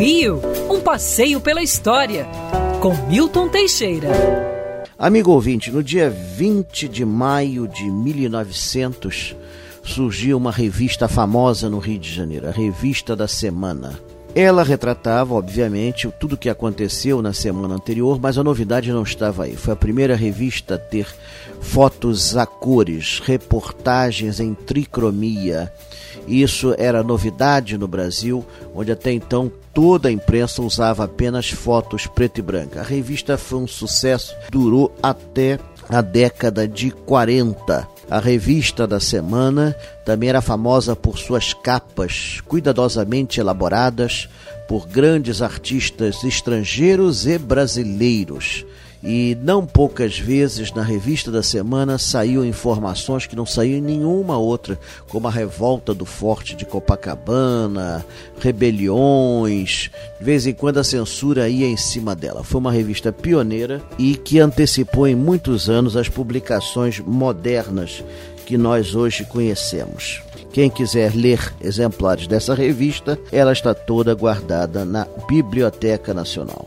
Rio, um passeio pela história, com Milton Teixeira. Amigo ouvinte, no dia 20 de maio de 1900 surgiu uma revista famosa no Rio de Janeiro, a Revista da Semana. Ela retratava, obviamente, tudo o que aconteceu na semana anterior, mas a novidade não estava aí. Foi a primeira revista a ter fotos a cores, reportagens em tricromia. Isso era novidade no Brasil, onde até então toda a imprensa usava apenas fotos preto e branca. A revista foi um sucesso, durou até a década de 40. A revista da semana também era famosa por suas capas cuidadosamente elaboradas por grandes artistas estrangeiros e brasileiros e não poucas vezes na revista da semana saíam informações que não saíam em nenhuma outra, como a revolta do Forte de Copacabana, rebeliões, de vez em quando a censura ia em cima dela. Foi uma revista pioneira e que antecipou em muitos anos as publicações modernas que nós hoje conhecemos. Quem quiser ler exemplares dessa revista, ela está toda guardada na Biblioteca Nacional.